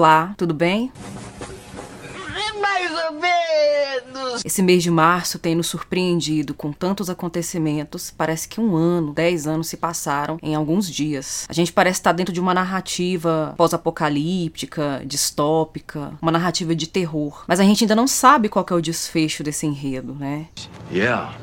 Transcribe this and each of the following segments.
Olá, tudo bem? Mais ou menos. Esse mês de março tem nos surpreendido com tantos acontecimentos. Parece que um ano, dez anos se passaram em alguns dias. A gente parece estar dentro de uma narrativa pós-apocalíptica, distópica, uma narrativa de terror. Mas a gente ainda não sabe qual é o desfecho desse enredo, né? Yeah.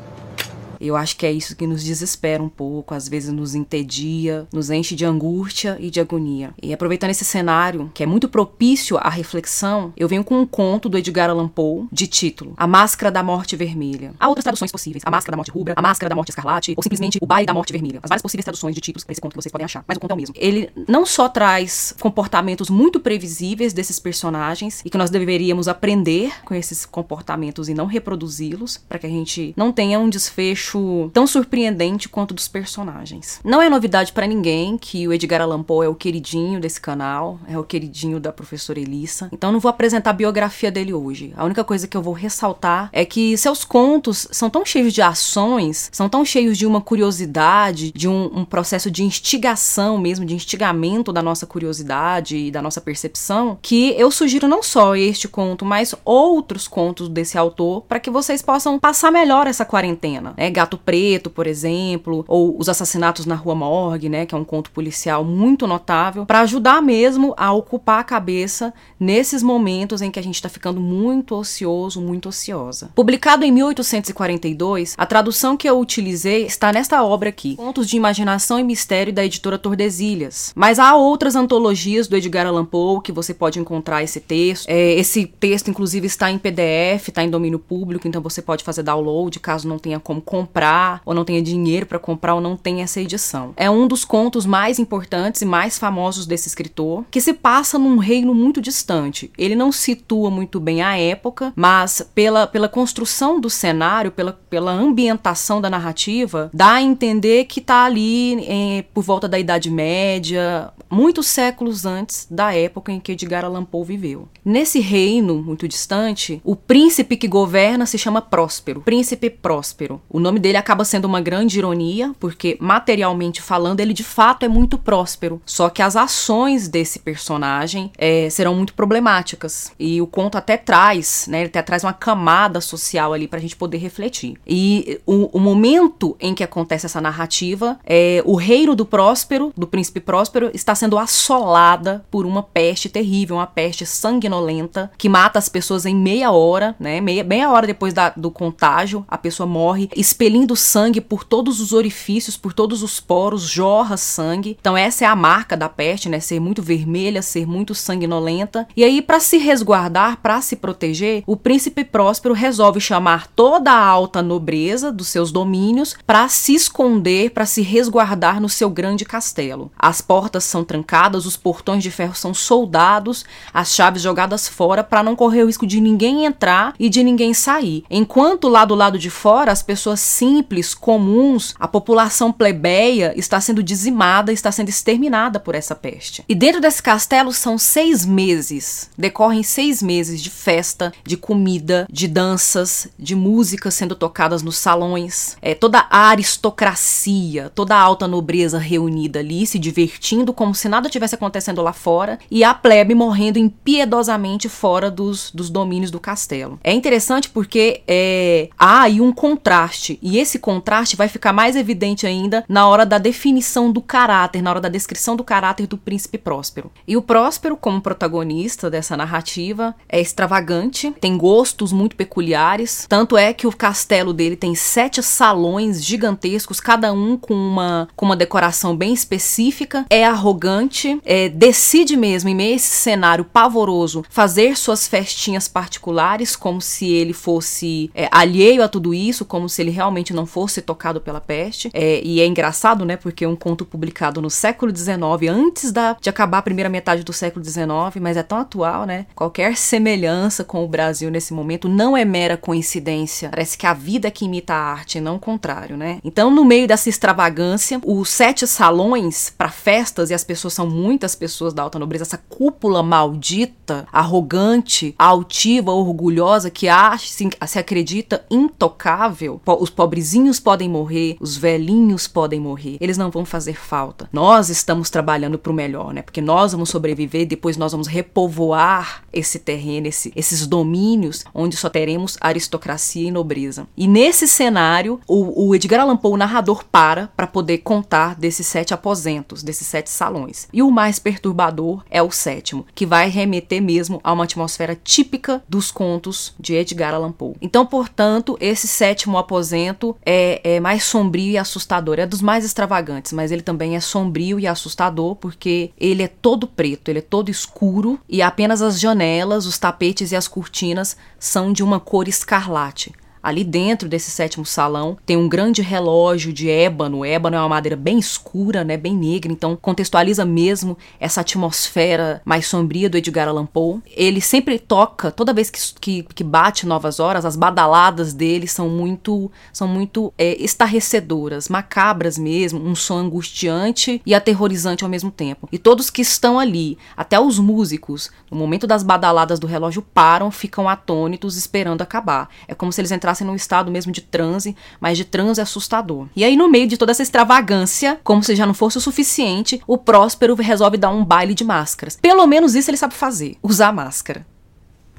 Eu acho que é isso que nos desespera um pouco, às vezes nos entedia, nos enche de angústia e de agonia. E aproveitando esse cenário, que é muito propício à reflexão, eu venho com um conto do Edgar Allan Poe, de título A Máscara da Morte Vermelha. Há outras traduções possíveis, A Máscara da Morte Rubra, A Máscara da Morte Escarlate, ou simplesmente O Baile da Morte Vermelha. As várias possíveis traduções de títulos para esse conto que vocês podem achar, mas o conto é o mesmo. Ele não só traz comportamentos muito previsíveis desses personagens e que nós deveríamos aprender com esses comportamentos e não reproduzi-los, para que a gente não tenha um desfecho acho tão surpreendente quanto dos personagens. Não é novidade para ninguém que o Edgar Allan Poe é o queridinho desse canal, é o queridinho da professora Elissa. Então não vou apresentar a biografia dele hoje. A única coisa que eu vou ressaltar é que seus contos são tão cheios de ações, são tão cheios de uma curiosidade, de um, um processo de instigação mesmo, de instigamento da nossa curiosidade e da nossa percepção, que eu sugiro não só este conto, mas outros contos desse autor para que vocês possam passar melhor essa quarentena. Né? Gato Preto, por exemplo, ou Os Assassinatos na Rua Morgue, né, que é um conto policial muito notável, para ajudar mesmo a ocupar a cabeça nesses momentos em que a gente está ficando muito ocioso, muito ociosa. Publicado em 1842, a tradução que eu utilizei está nesta obra aqui, Contos de Imaginação e Mistério da editora Tordesilhas. Mas há outras antologias do Edgar Allan Poe que você pode encontrar esse texto. É, esse texto, inclusive, está em PDF, está em domínio público, então você pode fazer download caso não tenha como comprar comprar, ou não tenha dinheiro para comprar, ou não tenha essa edição. É um dos contos mais importantes e mais famosos desse escritor, que se passa num reino muito distante. Ele não situa muito bem a época, mas pela, pela construção do cenário, pela, pela ambientação da narrativa, dá a entender que está ali em, por volta da Idade Média, muitos séculos antes da época em que Edgar Allan Poe viveu. Nesse reino muito distante, o príncipe que governa se chama Próspero, Príncipe Próspero. O nome dele acaba sendo uma grande ironia, porque materialmente falando, ele de fato é muito próspero. Só que as ações desse personagem é, serão muito problemáticas. E o conto até traz, né? Ele até traz uma camada social ali pra gente poder refletir. E o, o momento em que acontece essa narrativa é o reino do próspero, do príncipe próspero, está sendo assolada por uma peste terrível, uma peste sanguinolenta que mata as pessoas em meia hora, né? Meia, meia hora depois da, do contágio, a pessoa morre expelindo sangue por todos os orifícios, por todos os poros, jorra sangue. Então essa é a marca da peste, né? Ser muito vermelha, ser muito sanguinolenta. E aí para se resguardar, para se proteger, o príncipe próspero resolve chamar toda a alta nobreza dos seus domínios para se esconder, para se resguardar no seu grande castelo. As portas são trancadas, os portões de ferro são soldados, as chaves jogadas fora para não correr o risco de ninguém entrar e de ninguém sair. Enquanto lá do lado de fora as pessoas simples, comuns, a população plebeia está sendo dizimada, está sendo exterminada por essa peste. E dentro desse castelo são seis meses, decorrem seis meses de festa, de comida, de danças, de músicas sendo tocadas nos salões, é, toda a aristocracia, toda a alta nobreza reunida ali, se divertindo como se nada tivesse acontecendo lá fora, e a plebe morrendo impiedosamente fora dos, dos domínios do castelo. É interessante porque é, há aí um contraste e esse contraste vai ficar mais evidente ainda na hora da definição do caráter, na hora da descrição do caráter do príncipe Próspero. E o Próspero, como protagonista dessa narrativa, é extravagante, tem gostos muito peculiares, tanto é que o castelo dele tem sete salões gigantescos, cada um com uma, com uma decoração bem específica, é arrogante, é, decide mesmo, em meio a esse cenário pavoroso, fazer suas festinhas particulares, como se ele fosse é, alheio a tudo isso, como se ele realmente realmente não fosse tocado pela peste. É, e é engraçado, né? Porque é um conto publicado no século XIX, antes da, de acabar a primeira metade do século XIX, mas é tão atual, né? Qualquer semelhança com o Brasil nesse momento não é mera coincidência. Parece que a vida é que imita a arte, não o contrário, né? Então, no meio dessa extravagância, os sete salões para festas, e as pessoas são muitas pessoas da alta nobreza, essa cúpula maldita, arrogante, altiva, orgulhosa, que acha, se, se acredita intocável. Os pobrezinhos podem morrer, os velhinhos podem morrer, eles não vão fazer falta. Nós estamos trabalhando para o melhor, né? Porque nós vamos sobreviver, depois nós vamos repovoar esse terreno, esse, esses domínios onde só teremos aristocracia e nobreza. E nesse cenário, o, o Edgar Allan Poe, o narrador, para para poder contar desses sete aposentos, desses sete salões. E o mais perturbador é o sétimo, que vai remeter mesmo a uma atmosfera típica dos contos de Edgar Allan Poe. Então, portanto, esse sétimo aposento é, é mais sombrio e assustador. É dos mais extravagantes, mas ele também é sombrio e assustador porque ele é todo preto, ele é todo escuro e apenas as janelas, os tapetes e as cortinas são de uma cor escarlate. Ali dentro desse sétimo salão tem um grande relógio de ébano. Ébano é uma madeira bem escura, né, bem negra, então contextualiza mesmo essa atmosfera mais sombria do Edgar Allan Poe. Ele sempre toca, toda vez que, que, que bate novas horas, as badaladas dele são muito, são muito é, estarrecedoras, macabras mesmo, um som angustiante e aterrorizante ao mesmo tempo. E todos que estão ali, até os músicos, no momento das badaladas do relógio, param, ficam atônitos, esperando acabar. É como se eles entrassem entrassem num estado mesmo de transe, mas de transe assustador. E aí, no meio de toda essa extravagância, como se já não fosse o suficiente, o Próspero resolve dar um baile de máscaras. Pelo menos isso ele sabe fazer: usar máscara.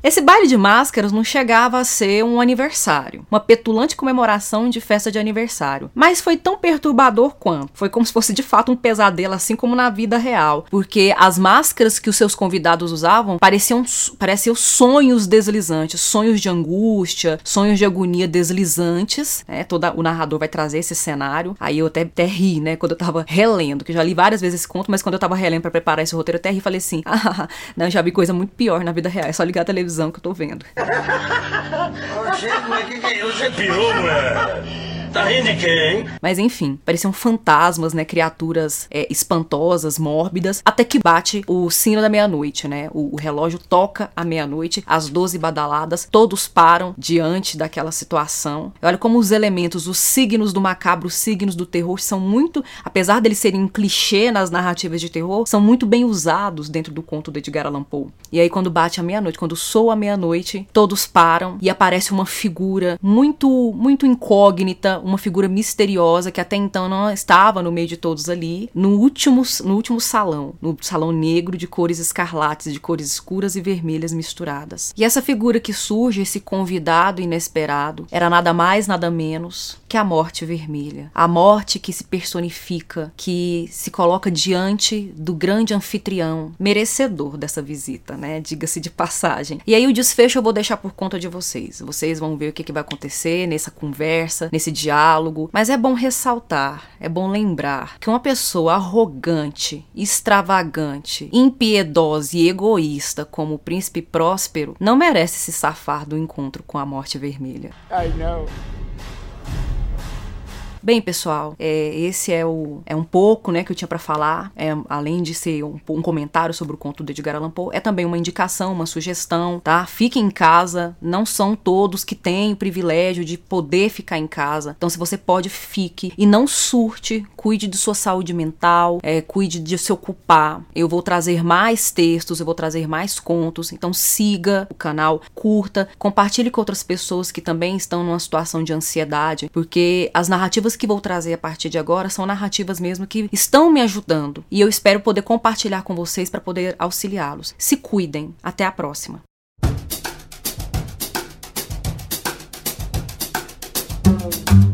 Esse baile de máscaras não chegava a ser um aniversário, uma petulante comemoração de festa de aniversário, mas foi tão perturbador quanto. Foi como se fosse de fato um pesadelo, assim como na vida real, porque as máscaras que os seus convidados usavam pareciam, pareciam sonhos deslizantes, sonhos de angústia, sonhos de agonia deslizantes. Né? Toda, o narrador vai trazer esse cenário. Aí eu até, até ri, né, quando eu tava relendo, que já li várias vezes esse conto, mas quando eu tava relendo para preparar esse roteiro, eu até ri e falei assim: ah, não, já vi coisa muito pior na vida real, é só ligar a televisão televisão que eu tô vendo. Você pirou, mulher? Tá? Mas enfim, pareciam fantasmas, né? Criaturas é, espantosas, mórbidas, até que bate o sino da meia-noite, né? O, o, relógio toca a meia-noite, as doze badaladas, todos param diante daquela situação. Olha como os elementos, os signos do macabro, os signos do terror são muito, apesar deles serem um clichê nas narrativas de terror, são muito bem usados dentro do conto de Edgar Allan Poe. E aí quando bate a meia-noite, quando soa a meia-noite, todos param e aparece uma figura muito, muito incógnita, uma figura misteriosa que até então não estava no meio de todos ali, no último, no último salão, no salão negro de cores escarlates, de cores escuras e vermelhas misturadas. E essa figura que surge, esse convidado inesperado, era nada mais, nada menos que a morte vermelha. A morte que se personifica, que se coloca diante do grande anfitrião, merecedor dessa visita, né? Diga-se de passagem. E aí o desfecho eu vou deixar por conta de vocês. Vocês vão ver o que, que vai acontecer nessa conversa, nesse diálogo diálogo, mas é bom ressaltar, é bom lembrar que uma pessoa arrogante, extravagante, impiedosa e egoísta como o príncipe Próspero não merece se safar do encontro com a morte vermelha. I know. Bem, pessoal, é, esse é, o, é um pouco né, que eu tinha para falar. É, além de ser um, um, comentário sobre o conto de Edgar Allan Poe, é também uma indicação, uma sugestão, tá? Fique em casa. Não são todos que têm o privilégio de poder ficar em casa. Então, se você pode, fique. E não surte. Cuide de sua saúde mental. É, cuide de se ocupar. Eu vou trazer mais textos, eu vou trazer mais contos. Então, siga o canal, curta, compartilhe com outras pessoas que também estão numa situação de ansiedade, porque as narrativas que vou trazer a partir de agora são narrativas mesmo que estão me ajudando e eu espero poder compartilhar com vocês para poder auxiliá-los. Se cuidem. Até a próxima. Música